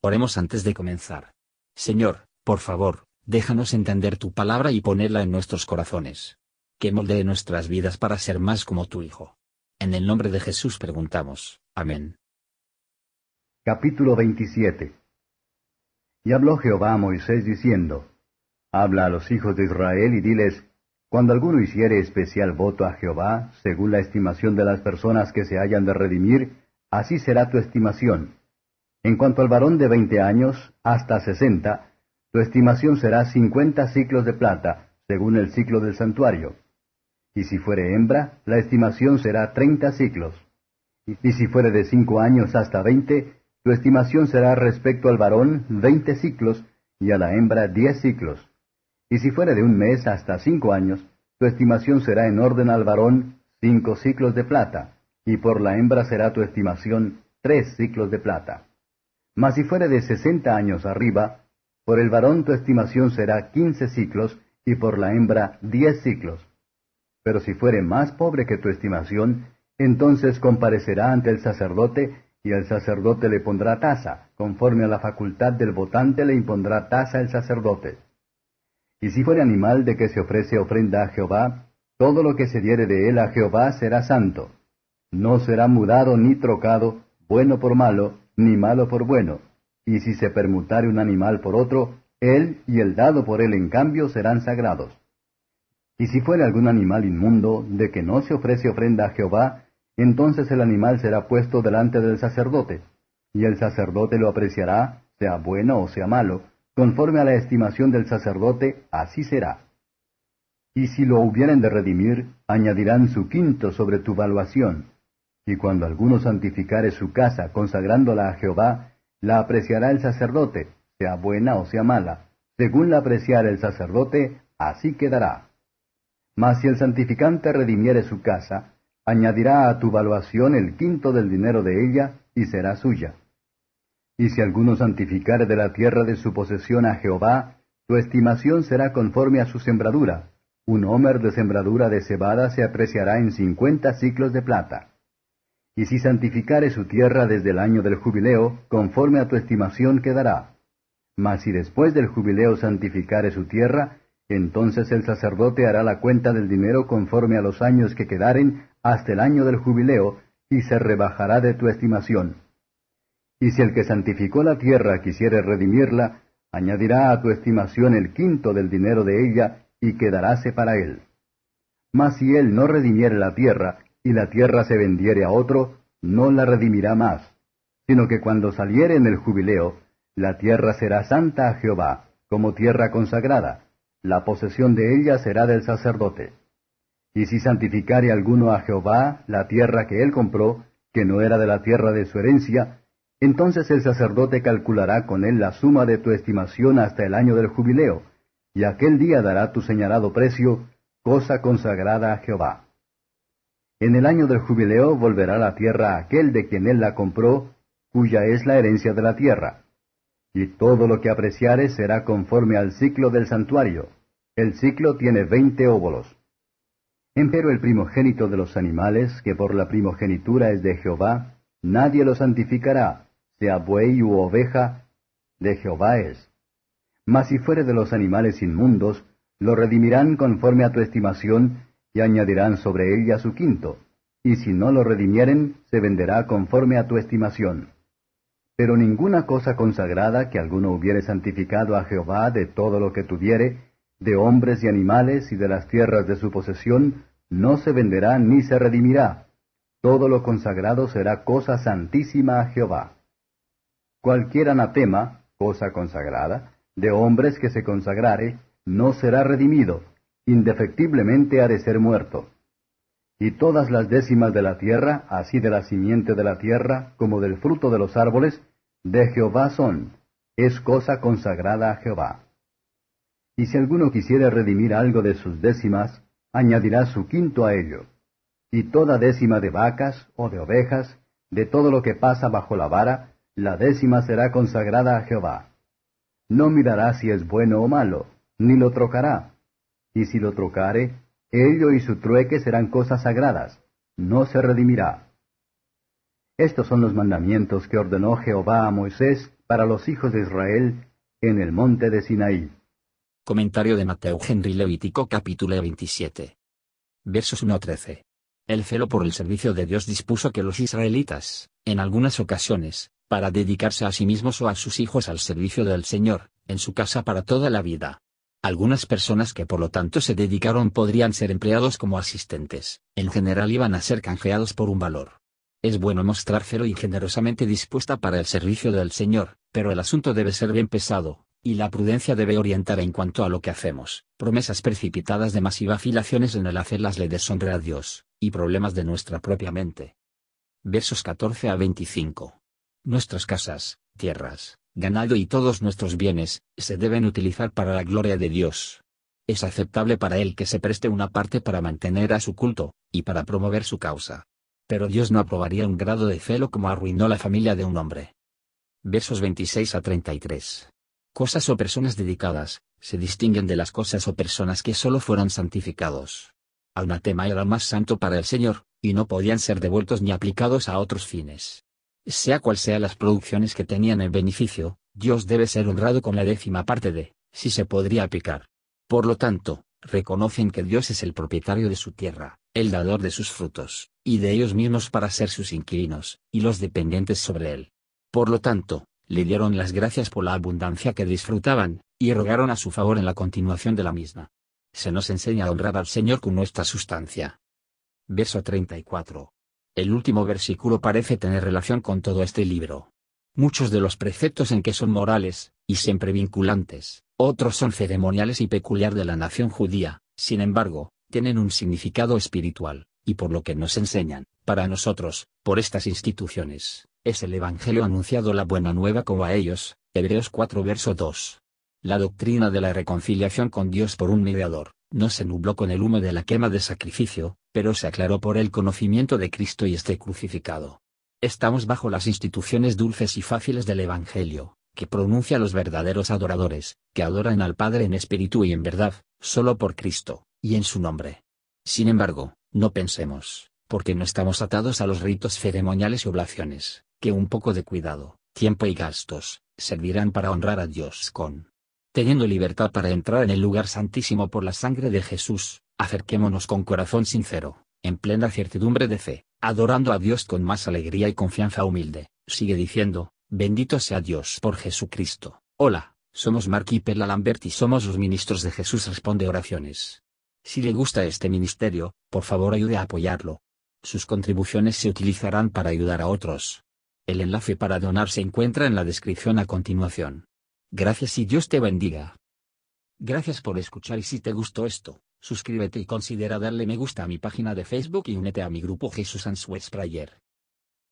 Oremos antes de comenzar. Señor, por favor, déjanos entender tu palabra y ponerla en nuestros corazones. Que moldee nuestras vidas para ser más como tu Hijo. En el nombre de Jesús preguntamos. Amén. Capítulo 27 Y habló Jehová a Moisés diciendo, Habla a los hijos de Israel y diles, Cuando alguno hiciere especial voto a Jehová, según la estimación de las personas que se hayan de redimir, así será tu estimación en cuanto al varón de veinte años hasta sesenta, tu estimación será cincuenta ciclos de plata, según el ciclo del santuario. Y si fuere hembra, la estimación será treinta ciclos. Y si fuere de cinco años hasta veinte, tu estimación será respecto al varón veinte ciclos, y a la hembra diez ciclos. Y si fuere de un mes hasta cinco años, tu estimación será en orden al varón cinco ciclos de plata, y por la hembra será tu estimación tres ciclos de plata. Mas si fuere de sesenta años arriba, por el varón tu estimación será quince ciclos, y por la hembra diez ciclos. Pero si fuere más pobre que tu estimación, entonces comparecerá ante el sacerdote, y el sacerdote le pondrá tasa, conforme a la facultad del votante le impondrá tasa el sacerdote. Y si fuere animal de que se ofrece ofrenda a Jehová, todo lo que se diere de él a Jehová será santo. No será mudado ni trocado, bueno por malo, ni malo por bueno, y si se permutare un animal por otro, él y el dado por él en cambio serán sagrados. Y si fuere algún animal inmundo, de que no se ofrece ofrenda a Jehová, entonces el animal será puesto delante del sacerdote, y el sacerdote lo apreciará, sea bueno o sea malo, conforme a la estimación del sacerdote, así será. Y si lo hubieren de redimir, añadirán su quinto sobre tu valuación, y cuando alguno santificare su casa consagrándola a Jehová, la apreciará el sacerdote, sea buena o sea mala. Según la apreciare el sacerdote, así quedará. Mas si el santificante redimiere su casa, añadirá a tu valuación el quinto del dinero de ella, y será suya. Y si alguno santificare de la tierra de su posesión a Jehová, tu estimación será conforme a su sembradura. Un homer de sembradura de cebada se apreciará en cincuenta ciclos de plata y si santificare su tierra desde el año del jubileo, conforme a tu estimación quedará. Mas si después del jubileo santificare su tierra, entonces el sacerdote hará la cuenta del dinero conforme a los años que quedaren hasta el año del jubileo, y se rebajará de tu estimación. Y si el que santificó la tierra quisiere redimirla, añadirá a tu estimación el quinto del dinero de ella, y quedaráse para él. Mas si él no redimiere la tierra, y la tierra se vendiere a otro, no la redimirá más, sino que cuando saliere en el jubileo, la tierra será santa a Jehová, como tierra consagrada, la posesión de ella será del sacerdote. Y si santificare alguno a Jehová la tierra que él compró, que no era de la tierra de su herencia, entonces el sacerdote calculará con él la suma de tu estimación hasta el año del jubileo, y aquel día dará tu señalado precio, cosa consagrada a Jehová. En el año del jubileo volverá la tierra aquel de quien él la compró, cuya es la herencia de la tierra. Y todo lo que apreciare será conforme al ciclo del santuario. El ciclo tiene veinte óbolos. Empero el primogénito de los animales, que por la primogenitura es de Jehová, nadie lo santificará, sea buey u oveja, de Jehová es. Mas si fuere de los animales inmundos, lo redimirán conforme a tu estimación, y añadirán sobre ella su quinto, y si no lo redimieren, se venderá conforme a tu estimación. Pero ninguna cosa consagrada que alguno hubiere santificado a Jehová de todo lo que tuviere, de hombres y animales y de las tierras de su posesión, no se venderá ni se redimirá. Todo lo consagrado será cosa santísima a Jehová. Cualquier anatema, cosa consagrada, de hombres que se consagrare, no será redimido, indefectiblemente ha de ser muerto. Y todas las décimas de la tierra, así de la simiente de la tierra como del fruto de los árboles, de Jehová son, es cosa consagrada a Jehová. Y si alguno quisiere redimir algo de sus décimas, añadirá su quinto a ello. Y toda décima de vacas o de ovejas, de todo lo que pasa bajo la vara, la décima será consagrada a Jehová. No mirará si es bueno o malo, ni lo trocará, y si lo trocare, ello y su trueque serán cosas sagradas, no se redimirá. Estos son los mandamientos que ordenó Jehová a Moisés para los hijos de Israel en el monte de Sinaí. Comentario de Mateo Henry Levítico capítulo 27. Versos 1 a 13. El celo por el servicio de Dios dispuso que los israelitas, en algunas ocasiones, para dedicarse a sí mismos o a sus hijos al servicio del Señor, en su casa para toda la vida. Algunas personas que por lo tanto se dedicaron podrían ser empleados como asistentes, en general iban a ser canjeados por un valor. Es bueno mostrar celo y generosamente dispuesta para el servicio del Señor, pero el asunto debe ser bien pesado, y la prudencia debe orientar en cuanto a lo que hacemos. Promesas precipitadas de más y vacilaciones en el hacerlas le deshonra a Dios, y problemas de nuestra propia mente. Versos 14 a 25. Nuestras casas, tierras, ganado y todos nuestros bienes, se deben utilizar para la gloria de Dios. Es aceptable para Él que se preste una parte para mantener a su culto, y para promover su causa. Pero Dios no aprobaría un grado de celo como arruinó la familia de un hombre. Versos 26 a 33. Cosas o personas dedicadas, se distinguen de las cosas o personas que solo fueron santificados. Anatema era más santo para el Señor, y no podían ser devueltos ni aplicados a otros fines. Sea cual sea las producciones que tenían en beneficio, Dios debe ser honrado con la décima parte de, si se podría aplicar. Por lo tanto, reconocen que Dios es el propietario de su tierra, el dador de sus frutos, y de ellos mismos para ser sus inquilinos, y los dependientes sobre él. Por lo tanto, le dieron las gracias por la abundancia que disfrutaban, y rogaron a su favor en la continuación de la misma. Se nos enseña a honrar al Señor con nuestra sustancia. Verso 34. El último versículo parece tener relación con todo este libro. Muchos de los preceptos en que son morales, y siempre vinculantes, otros son ceremoniales y peculiar de la nación judía, sin embargo, tienen un significado espiritual, y por lo que nos enseñan, para nosotros, por estas instituciones, es el Evangelio anunciado la buena nueva como a ellos, Hebreos 4 verso 2. La doctrina de la reconciliación con Dios por un mediador, no se nubló con el humo de la quema de sacrificio, pero se aclaró por el conocimiento de Cristo y este crucificado. Estamos bajo las instituciones dulces y fáciles del Evangelio, que pronuncia a los verdaderos adoradores, que adoran al Padre en espíritu y en verdad, solo por Cristo, y en su nombre. Sin embargo, no pensemos, porque no estamos atados a los ritos ceremoniales y oblaciones, que un poco de cuidado, tiempo y gastos, servirán para honrar a Dios con. Teniendo libertad para entrar en el lugar santísimo por la sangre de Jesús, acerquémonos con corazón sincero, en plena certidumbre de fe, adorando a Dios con más alegría y confianza humilde, sigue diciendo, bendito sea Dios por Jesucristo. Hola, somos Mark y Perla Lambert y somos los ministros de Jesús Responde Oraciones. Si le gusta este ministerio, por favor ayude a apoyarlo. Sus contribuciones se utilizarán para ayudar a otros. El enlace para donar se encuentra en la descripción a continuación. Gracias y Dios te bendiga. Gracias por escuchar y si te gustó esto, suscríbete y considera darle me gusta a mi página de Facebook y únete a mi grupo Jesús Answers Prayer.